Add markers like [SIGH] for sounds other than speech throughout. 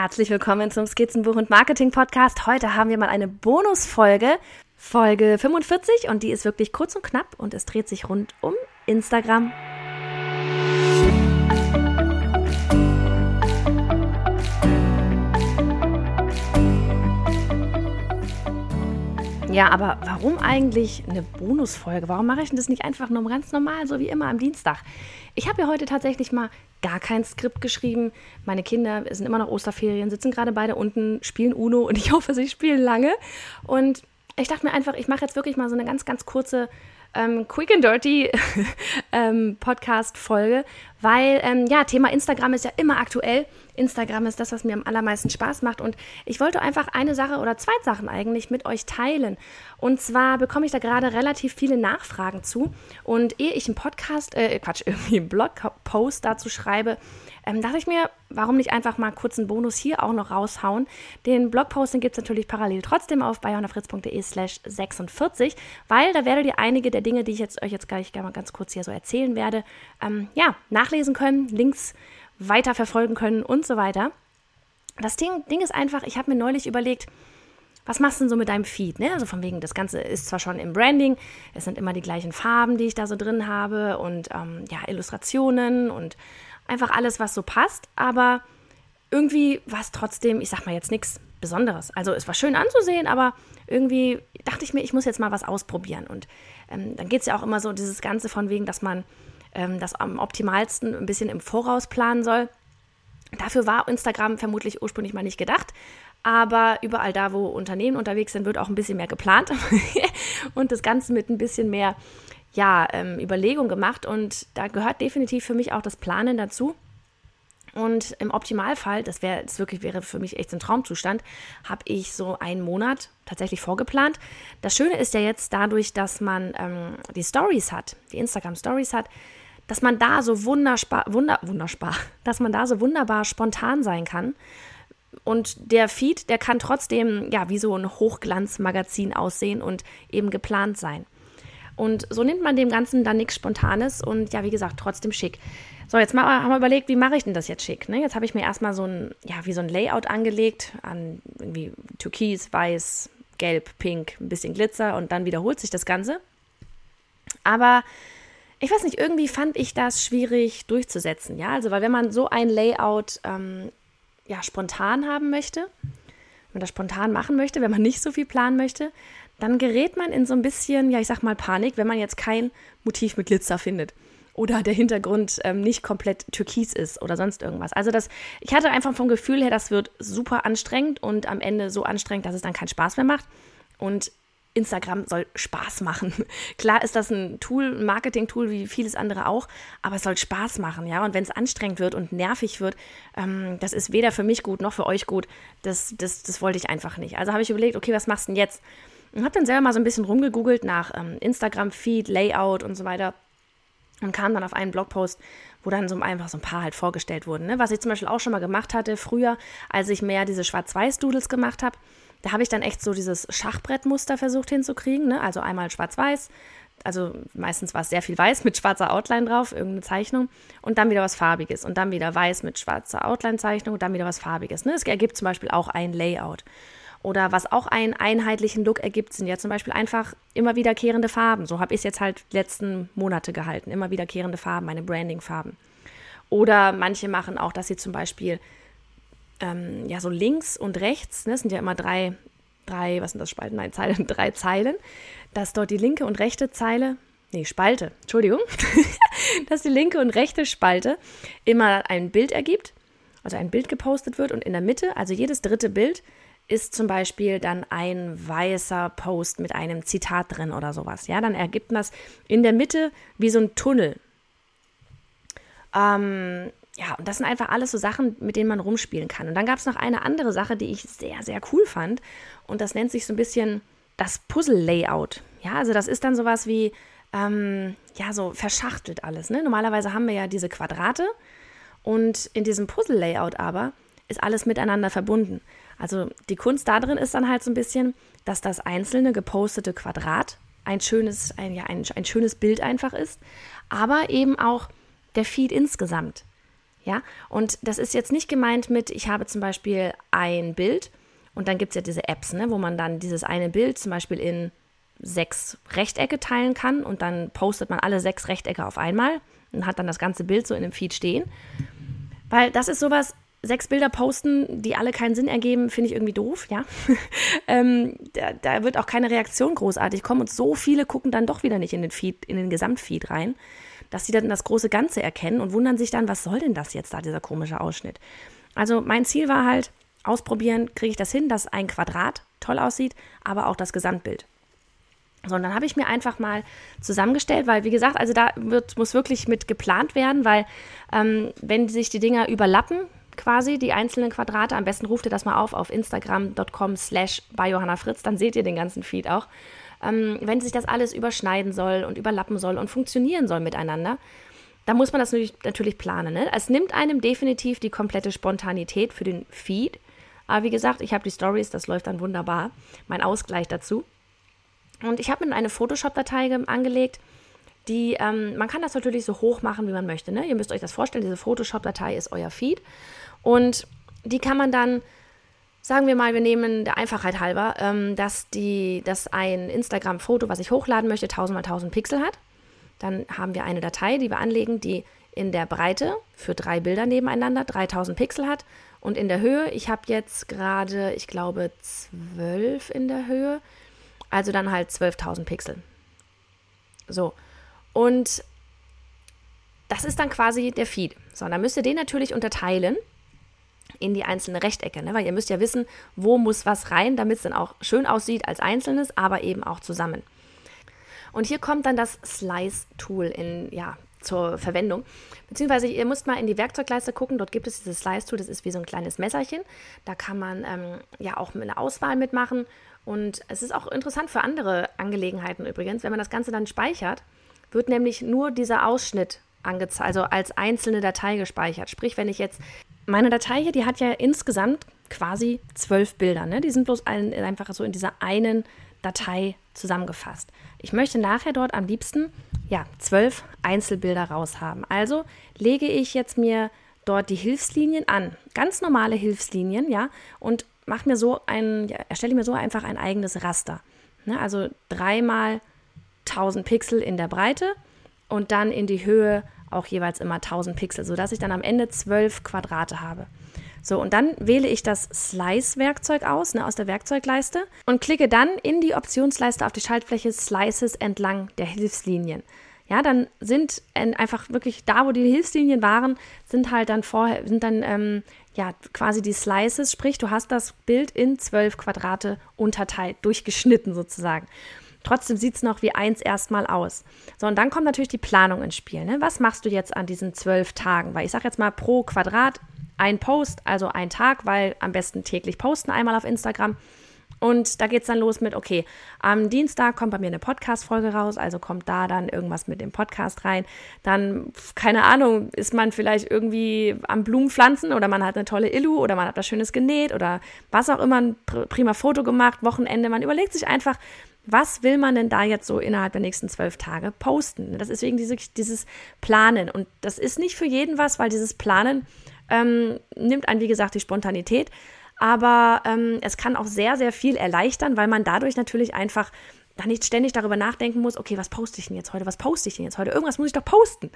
Herzlich willkommen zum Skizzenbuch und Marketing Podcast. Heute haben wir mal eine Bonusfolge, Folge 45 und die ist wirklich kurz und knapp und es dreht sich rund um Instagram. Ja, aber warum eigentlich eine Bonusfolge? Warum mache ich denn das nicht einfach nur ganz normal, so wie immer am Dienstag? Ich habe ja heute tatsächlich mal gar kein Skript geschrieben. Meine Kinder sind immer noch Osterferien, sitzen gerade beide unten, spielen Uno und ich [LAUGHS] hoffe, sie spielen lange. Und ich dachte mir einfach, ich mache jetzt wirklich mal so eine ganz, ganz kurze ähm, Quick and Dirty [LAUGHS] ähm, Podcast-Folge, weil ähm, ja, Thema Instagram ist ja immer aktuell. Instagram ist das, was mir am allermeisten Spaß macht. Und ich wollte einfach eine Sache oder zwei Sachen eigentlich mit euch teilen. Und zwar bekomme ich da gerade relativ viele Nachfragen zu. Und ehe ich einen Podcast, äh, Quatsch, [LAUGHS] irgendwie einen Blogpost dazu schreibe, ähm, dachte ich mir, warum nicht einfach mal kurz einen Bonus hier auch noch raushauen. Den Blogpost gibt es natürlich parallel trotzdem auf bayonafritz.de slash 46, weil da werdet ihr einige der Dinge, die ich jetzt euch jetzt gleich mal ganz kurz hier so erzählen werde, ähm, ja, nachlesen können, Links weiterverfolgen können und so weiter. Das Ding, Ding ist einfach, ich habe mir neulich überlegt, was machst du denn so mit deinem Feed? Ne? Also von wegen, das Ganze ist zwar schon im Branding, es sind immer die gleichen Farben, die ich da so drin habe und ähm, ja, Illustrationen und einfach alles, was so passt, aber irgendwie war es trotzdem, ich sag mal jetzt nichts Besonderes. Also es war schön anzusehen, aber irgendwie dachte ich mir, ich muss jetzt mal was ausprobieren. Und ähm, dann geht es ja auch immer so dieses Ganze von wegen, dass man ähm, das am optimalsten ein bisschen im Voraus planen soll. Dafür war Instagram vermutlich ursprünglich mal nicht gedacht. Aber überall da, wo Unternehmen unterwegs sind, wird auch ein bisschen mehr geplant [LAUGHS] und das Ganze mit ein bisschen mehr ja, ähm, Überlegung gemacht und da gehört definitiv für mich auch das Planen dazu. Und im Optimalfall, das wäre das wirklich wäre für mich echt ein Traumzustand, habe ich so einen Monat tatsächlich vorgeplant. Das Schöne ist ja jetzt dadurch, dass man ähm, die Stories hat, die Instagram Stories hat, dass man da so wunderbar, wunder, [LAUGHS] dass man da so wunderbar spontan sein kann. Und der Feed, der kann trotzdem ja wie so ein Hochglanzmagazin aussehen und eben geplant sein. Und so nimmt man dem Ganzen dann nichts Spontanes und ja, wie gesagt, trotzdem schick. So, jetzt mal, haben wir überlegt, wie mache ich denn das jetzt schick? Ne? Jetzt habe ich mir erstmal so ein, ja, wie so ein Layout angelegt an irgendwie Türkis, Weiß, Gelb, Pink, ein bisschen Glitzer und dann wiederholt sich das Ganze. Aber ich weiß nicht, irgendwie fand ich das schwierig durchzusetzen. Ja, also, weil wenn man so ein Layout ähm, ja, spontan haben möchte, wenn man das spontan machen möchte, wenn man nicht so viel planen möchte, dann gerät man in so ein bisschen, ja, ich sag mal Panik, wenn man jetzt kein Motiv mit Glitzer findet oder der Hintergrund ähm, nicht komplett türkis ist oder sonst irgendwas. Also das, ich hatte einfach vom Gefühl her, das wird super anstrengend und am Ende so anstrengend, dass es dann keinen Spaß mehr macht. Und Instagram soll Spaß machen. [LAUGHS] Klar ist das ein Tool, ein Marketing-Tool wie vieles andere auch, aber es soll Spaß machen, ja. Und wenn es anstrengend wird und nervig wird, ähm, das ist weder für mich gut noch für euch gut. Das, das, das wollte ich einfach nicht. Also habe ich überlegt, okay, was machst du denn jetzt? Und habe dann selber mal so ein bisschen rumgegoogelt nach ähm, Instagram-Feed, Layout und so weiter und kam dann auf einen Blogpost, wo dann so einfach so ein paar halt vorgestellt wurden. Ne? Was ich zum Beispiel auch schon mal gemacht hatte früher, als ich mehr diese Schwarz-Weiß-Doodles gemacht habe, da habe ich dann echt so dieses Schachbrettmuster versucht hinzukriegen. Ne? Also einmal Schwarz-Weiß, also meistens war es sehr viel weiß mit schwarzer Outline drauf, irgendeine Zeichnung, und dann wieder was Farbiges und dann wieder weiß mit schwarzer Outline-Zeichnung und dann wieder was Farbiges. Ne? Es ergibt zum Beispiel auch ein Layout. Oder was auch einen einheitlichen Look ergibt, sind ja zum Beispiel einfach immer wiederkehrende Farben. So habe ich es jetzt halt letzten Monate gehalten. Immer wiederkehrende Farben, meine Branding-Farben. Oder manche machen auch, dass sie zum Beispiel ähm, ja so links und rechts, ne, das sind ja immer drei, drei, was sind das Spalten? Nein, Zeilen, [LAUGHS] drei Zeilen, dass dort die linke und rechte Zeile, nee, Spalte, Entschuldigung, [LAUGHS] dass die linke und rechte Spalte immer ein Bild ergibt, also ein Bild gepostet wird und in der Mitte, also jedes dritte Bild, ist zum Beispiel dann ein weißer Post mit einem Zitat drin oder sowas. Ja, dann ergibt man das in der Mitte wie so ein Tunnel. Ähm, ja, und das sind einfach alles so Sachen, mit denen man rumspielen kann. Und dann gab es noch eine andere Sache, die ich sehr, sehr cool fand. Und das nennt sich so ein bisschen das Puzzle-Layout. Ja, also das ist dann sowas wie, ähm, ja, so verschachtelt alles. Ne? Normalerweise haben wir ja diese Quadrate und in diesem Puzzle-Layout aber ist alles miteinander verbunden. Also die Kunst da drin ist dann halt so ein bisschen, dass das einzelne gepostete Quadrat ein schönes, ein, ja, ein, ein schönes Bild einfach ist, aber eben auch der Feed insgesamt. Ja, und das ist jetzt nicht gemeint mit, ich habe zum Beispiel ein Bild und dann gibt es ja diese Apps, ne, wo man dann dieses eine Bild zum Beispiel in sechs Rechtecke teilen kann und dann postet man alle sechs Rechtecke auf einmal und hat dann das ganze Bild so in dem Feed stehen. Weil das ist sowas, sechs Bilder posten, die alle keinen Sinn ergeben, finde ich irgendwie doof, ja. [LAUGHS] ähm, da, da, wird auch keine Reaktion großartig kommen und so viele gucken dann doch wieder nicht in den Feed, in den Gesamtfeed rein, dass sie dann das große Ganze erkennen und wundern sich dann, was soll denn das jetzt da, dieser komische Ausschnitt. Also mein Ziel war halt, ausprobieren, kriege ich das hin, dass ein Quadrat toll aussieht, aber auch das Gesamtbild. So, und dann habe ich mir einfach mal zusammengestellt, weil, wie gesagt, also da wird, muss wirklich mit geplant werden, weil ähm, wenn sich die Dinger überlappen, quasi, die einzelnen Quadrate, am besten ruft ihr das mal auf auf instagram.com slash bei Johanna Fritz, dann seht ihr den ganzen Feed auch. Ähm, wenn sich das alles überschneiden soll und überlappen soll und funktionieren soll miteinander, dann muss man das natürlich, natürlich planen. Ne? Es nimmt einem definitiv die komplette Spontanität für den Feed. Aber wie gesagt, ich habe die Stories, das läuft dann wunderbar. Mein Ausgleich dazu. Und ich habe mir eine Photoshop-Datei angelegt, die, ähm, man kann das natürlich so hoch machen, wie man möchte. Ne? Ihr müsst euch das vorstellen, diese Photoshop-Datei ist euer Feed. Und die kann man dann, sagen wir mal, wir nehmen der Einfachheit halber, ähm, dass, die, dass ein Instagram-Foto, was ich hochladen möchte, 1000 mal 1000 Pixel hat. Dann haben wir eine Datei, die wir anlegen, die in der Breite für drei Bilder nebeneinander 3000 Pixel hat und in der Höhe, ich habe jetzt gerade, ich glaube, 12 in der Höhe, also dann halt 12.000 Pixel. So, und das ist dann quasi der Feed. So, dann müsst ihr den natürlich unterteilen in die einzelnen Rechtecke, ne? weil ihr müsst ja wissen, wo muss was rein, damit es dann auch schön aussieht als einzelnes, aber eben auch zusammen. Und hier kommt dann das Slice-Tool in, ja, zur Verwendung. Beziehungsweise ihr müsst mal in die Werkzeugleiste gucken, dort gibt es dieses Slice-Tool, das ist wie so ein kleines Messerchen. Da kann man ähm, ja auch eine Auswahl mitmachen. Und es ist auch interessant für andere Angelegenheiten übrigens, wenn man das Ganze dann speichert, wird nämlich nur dieser Ausschnitt angezeigt, also als einzelne Datei gespeichert. Sprich, wenn ich jetzt meine Datei hier, die hat ja insgesamt quasi zwölf Bilder. Ne? Die sind bloß ein, einfach so in dieser einen Datei zusammengefasst. Ich möchte nachher dort am liebsten ja, zwölf Einzelbilder raushaben. Also lege ich jetzt mir dort die Hilfslinien an, ganz normale Hilfslinien, ja, und mache mir so ein, ja, erstelle mir so einfach ein eigenes Raster. Ne? Also dreimal 1000 Pixel in der Breite und dann in die Höhe auch jeweils immer 1000 Pixel, sodass ich dann am Ende zwölf Quadrate habe. So, und dann wähle ich das Slice-Werkzeug aus, ne, aus der Werkzeugleiste und klicke dann in die Optionsleiste auf die Schaltfläche Slices entlang der Hilfslinien. Ja, dann sind einfach wirklich da, wo die Hilfslinien waren, sind halt dann vorher, sind dann ähm, ja quasi die Slices, sprich, du hast das Bild in zwölf Quadrate unterteilt, durchgeschnitten sozusagen. Trotzdem sieht es noch wie eins erstmal aus. So, und dann kommt natürlich die Planung ins Spiel. Ne? Was machst du jetzt an diesen zwölf Tagen? Weil ich sage jetzt mal pro Quadrat ein Post, also ein Tag, weil am besten täglich posten einmal auf Instagram. Und da geht es dann los mit, okay, am Dienstag kommt bei mir eine Podcast-Folge raus, also kommt da dann irgendwas mit dem Podcast rein. Dann, keine Ahnung, ist man vielleicht irgendwie am Blumenpflanzen oder man hat eine tolle Illu oder man hat was Schönes genäht oder was auch immer, ein prima Foto gemacht, Wochenende. Man überlegt sich einfach, was will man denn da jetzt so innerhalb der nächsten zwölf Tage posten? Das ist wegen diese, dieses Planen. Und das ist nicht für jeden was, weil dieses Planen ähm, nimmt einen, wie gesagt, die Spontanität. Aber ähm, es kann auch sehr, sehr viel erleichtern, weil man dadurch natürlich einfach da nicht ständig darüber nachdenken muss, okay, was poste ich denn jetzt heute? Was poste ich denn jetzt heute? Irgendwas muss ich doch posten.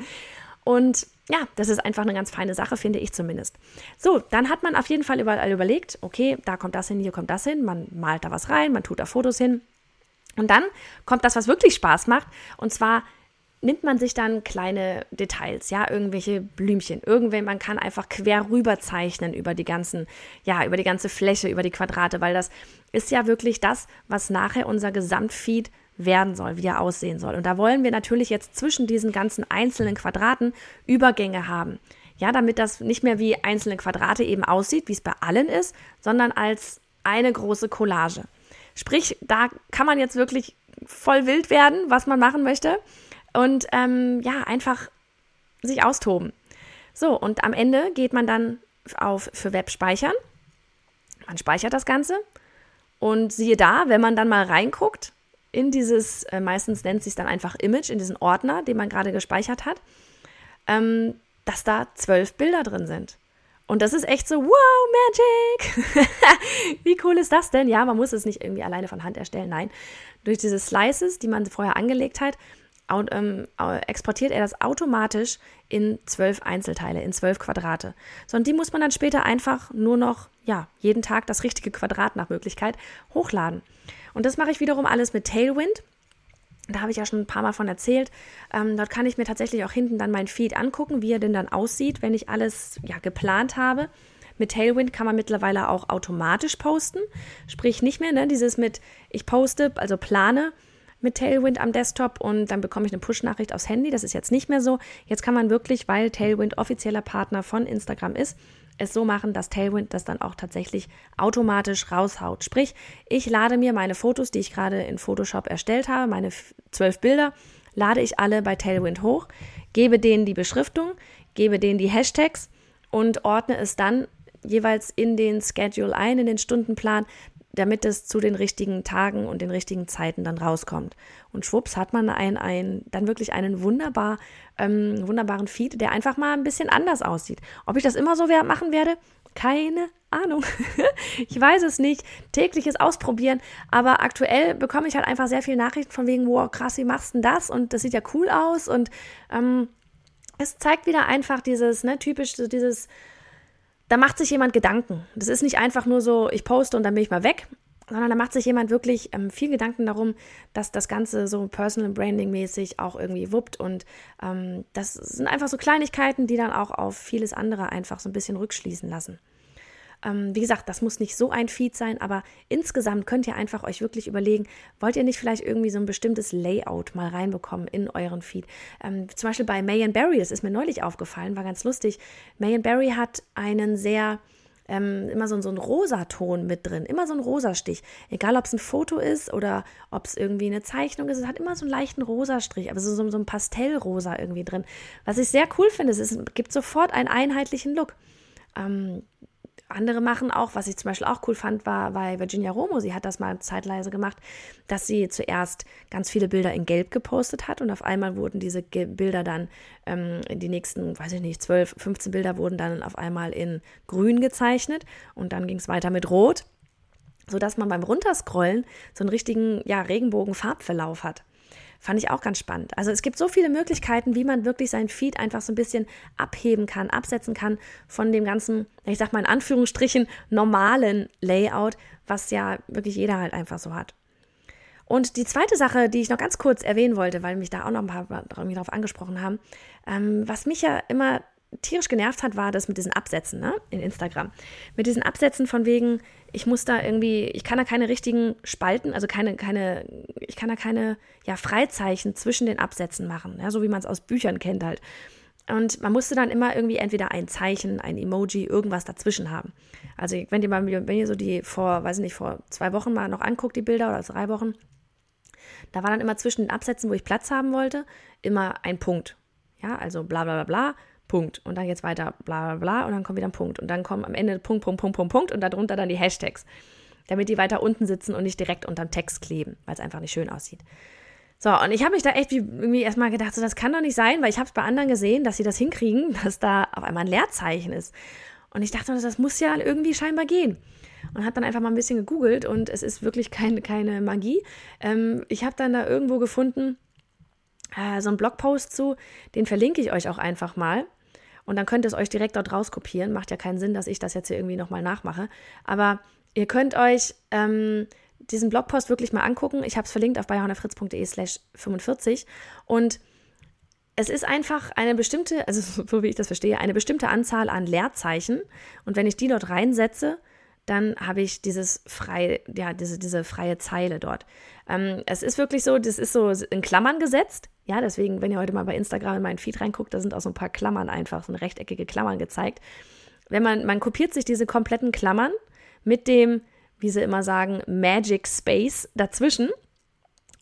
Und ja, das ist einfach eine ganz feine Sache, finde ich zumindest. So, dann hat man auf jeden Fall überall überlegt, okay, da kommt das hin, hier kommt das hin, man malt da was rein, man tut da Fotos hin. Und dann kommt das, was wirklich Spaß macht, und zwar nimmt man sich dann kleine Details, ja, irgendwelche Blümchen, irgendwen, man kann einfach quer rüber zeichnen über die ganzen, ja, über die ganze Fläche, über die Quadrate, weil das ist ja wirklich das, was nachher unser Gesamtfeed werden soll, wie er aussehen soll. Und da wollen wir natürlich jetzt zwischen diesen ganzen einzelnen Quadraten Übergänge haben. Ja, damit das nicht mehr wie einzelne Quadrate eben aussieht, wie es bei allen ist, sondern als eine große Collage. Sprich, da kann man jetzt wirklich voll wild werden, was man machen möchte und ähm, ja, einfach sich austoben. So, und am Ende geht man dann auf für Web speichern. Man speichert das Ganze und siehe da, wenn man dann mal reinguckt in dieses, äh, meistens nennt sich dann einfach Image, in diesen Ordner, den man gerade gespeichert hat, ähm, dass da zwölf Bilder drin sind. Und das ist echt so, wow, Magic! [LAUGHS] Wie cool ist das denn? Ja, man muss es nicht irgendwie alleine von Hand erstellen. Nein, durch diese Slices, die man vorher angelegt hat, exportiert er das automatisch in zwölf Einzelteile, in zwölf Quadrate. So, und die muss man dann später einfach nur noch, ja, jeden Tag das richtige Quadrat nach Möglichkeit hochladen. Und das mache ich wiederum alles mit Tailwind. Da habe ich ja schon ein paar Mal von erzählt. Ähm, dort kann ich mir tatsächlich auch hinten dann mein Feed angucken, wie er denn dann aussieht, wenn ich alles ja, geplant habe. Mit Tailwind kann man mittlerweile auch automatisch posten. Sprich nicht mehr, ne, dieses mit ich poste, also plane mit Tailwind am Desktop und dann bekomme ich eine Push-Nachricht aufs Handy. Das ist jetzt nicht mehr so. Jetzt kann man wirklich, weil Tailwind offizieller Partner von Instagram ist, es so machen, dass Tailwind das dann auch tatsächlich automatisch raushaut. Sprich, ich lade mir meine Fotos, die ich gerade in Photoshop erstellt habe, meine zwölf Bilder, lade ich alle bei Tailwind hoch, gebe denen die Beschriftung, gebe denen die Hashtags und ordne es dann jeweils in den Schedule ein, in den Stundenplan, damit es zu den richtigen Tagen und den richtigen Zeiten dann rauskommt. Und schwupps hat man ein, ein, dann wirklich einen wunderbar, ähm, wunderbaren Feed, der einfach mal ein bisschen anders aussieht. Ob ich das immer so machen werde? Keine Ahnung. [LAUGHS] ich weiß es nicht. Tägliches Ausprobieren. Aber aktuell bekomme ich halt einfach sehr viele Nachrichten von wegen, wow, krass, wie machst du denn das? Und das sieht ja cool aus. Und ähm, es zeigt wieder einfach dieses, ne, typisch so dieses da macht sich jemand Gedanken. Das ist nicht einfach nur so, ich poste und dann bin ich mal weg, sondern da macht sich jemand wirklich ähm, viel Gedanken darum, dass das Ganze so Personal Branding mäßig auch irgendwie wuppt. Und ähm, das sind einfach so Kleinigkeiten, die dann auch auf vieles andere einfach so ein bisschen rückschließen lassen. Ähm, wie gesagt, das muss nicht so ein Feed sein, aber insgesamt könnt ihr einfach euch wirklich überlegen, wollt ihr nicht vielleicht irgendwie so ein bestimmtes Layout mal reinbekommen in euren Feed? Ähm, zum Beispiel bei May Barry, das ist mir neulich aufgefallen, war ganz lustig. May Barry hat einen sehr ähm, immer so, so ein Rosaton mit drin, immer so ein Rosastich. Egal, ob es ein Foto ist oder ob es irgendwie eine Zeichnung ist, es hat immer so einen leichten Rosastrich, aber so, so, so ein Pastellrosa irgendwie drin. Was ich sehr cool finde, es gibt sofort einen einheitlichen Look. Ähm, andere machen auch, was ich zum Beispiel auch cool fand, war bei Virginia Romo, sie hat das mal zeitweise gemacht, dass sie zuerst ganz viele Bilder in Gelb gepostet hat und auf einmal wurden diese Bilder dann, ähm, die nächsten, weiß ich nicht, 12, 15 Bilder wurden dann auf einmal in Grün gezeichnet und dann ging es weiter mit Rot, sodass man beim Runterscrollen so einen richtigen ja, Regenbogen-Farbverlauf hat. Fand ich auch ganz spannend. Also es gibt so viele Möglichkeiten, wie man wirklich sein Feed einfach so ein bisschen abheben kann, absetzen kann von dem ganzen, ich sag mal in Anführungsstrichen, normalen Layout, was ja wirklich jeder halt einfach so hat. Und die zweite Sache, die ich noch ganz kurz erwähnen wollte, weil mich da auch noch ein paar darauf angesprochen haben, ähm, was mich ja immer tierisch genervt hat, war das mit diesen Absätzen ne, in Instagram. Mit diesen Absätzen von wegen, ich muss da irgendwie, ich kann da keine richtigen Spalten, also keine, keine, ich kann da keine ja, Freizeichen zwischen den Absätzen machen, ja, so wie man es aus Büchern kennt halt. Und man musste dann immer irgendwie entweder ein Zeichen, ein Emoji, irgendwas dazwischen haben. Also wenn ihr mal, wenn ihr so die vor, weiß ich nicht, vor zwei Wochen mal noch anguckt, die Bilder oder drei Wochen, da war dann immer zwischen den Absätzen, wo ich Platz haben wollte, immer ein Punkt. Ja, also bla bla bla bla, Punkt. Und dann geht's weiter, bla bla bla, und dann kommt wieder ein Punkt. Und dann kommen am Ende Punkt, Punkt, Punkt, Punkt, Punkt und darunter dann die Hashtags. Damit die weiter unten sitzen und nicht direkt unterm Text kleben, weil es einfach nicht schön aussieht. So, und ich habe mich da echt irgendwie erstmal gedacht, so, das kann doch nicht sein, weil ich habe es bei anderen gesehen, dass sie das hinkriegen, [LAUGHS] dass da auf einmal ein Leerzeichen ist. Und ich dachte, das muss ja irgendwie scheinbar gehen. Und habe dann einfach mal ein bisschen gegoogelt und es ist wirklich keine, keine Magie. Ähm, ich habe dann da irgendwo gefunden, äh, so einen Blogpost zu, den verlinke ich euch auch einfach mal. Und dann könnt ihr es euch direkt dort rauskopieren. Macht ja keinen Sinn, dass ich das jetzt hier irgendwie nochmal nachmache. Aber ihr könnt euch ähm, diesen Blogpost wirklich mal angucken. Ich habe es verlinkt auf bayerhonnerfritz.de slash 45. Und es ist einfach eine bestimmte, also [LAUGHS] so wie ich das verstehe, eine bestimmte Anzahl an Leerzeichen. Und wenn ich die dort reinsetze, dann habe ich dieses freie, ja, diese, diese freie Zeile dort. Ähm, es ist wirklich so, das ist so in Klammern gesetzt. Ja, deswegen, wenn ihr heute mal bei Instagram in meinen Feed reinguckt, da sind auch so ein paar Klammern einfach, so rechteckige Klammern gezeigt. Wenn man, man kopiert sich diese kompletten Klammern mit dem, wie sie immer sagen, Magic Space dazwischen.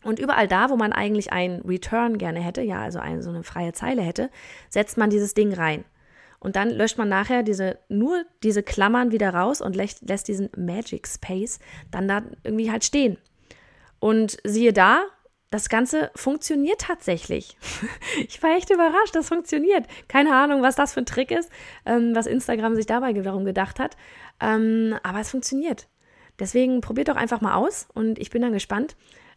Und überall da, wo man eigentlich ein Return gerne hätte, ja, also eine, so eine freie Zeile hätte, setzt man dieses Ding rein. Und dann löscht man nachher diese, nur diese Klammern wieder raus und lässt, lässt diesen Magic Space dann da irgendwie halt stehen. Und siehe da, das Ganze funktioniert tatsächlich. [LAUGHS] Ich war echt überrascht, das funktioniert. Keine Ahnung, was das für ein Trick ist, ähm, was Instagram sich dabei darum gedacht hat. Ähm, aber es funktioniert. Deswegen probiert doch einfach mal aus und ich bin dann gespannt,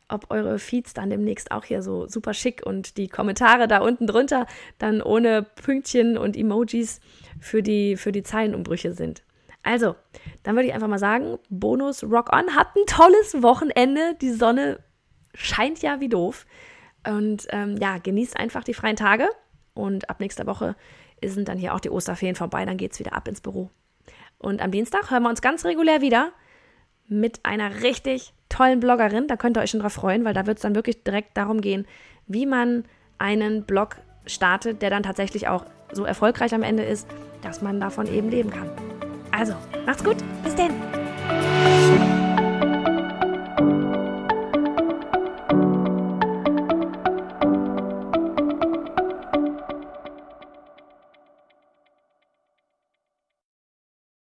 ob eure Feeds dann demnächst auch hier so super schick und die Kommentare da unten drunter dann ohne Pünktchen und Emojis für die, für die Zeilenumbrüche sind. Also, dann würde ich einfach mal sagen, Bonus Rock On hat ein tolles Wochenende. Die Sonne scheint ja wie doof. Und ähm, ja, genießt einfach die freien Tage. Und ab nächster Woche sind dann hier auch die Osterferien vorbei. Dann geht es wieder ab ins Büro. Und am Dienstag hören wir uns ganz regulär wieder mit einer richtig tollen Bloggerin. Da könnt ihr euch schon drauf freuen, weil da wird es dann wirklich direkt darum gehen, wie man einen Blog startet, der dann tatsächlich auch so erfolgreich am Ende ist, dass man davon eben leben kann. Also, macht's gut. Bis denn.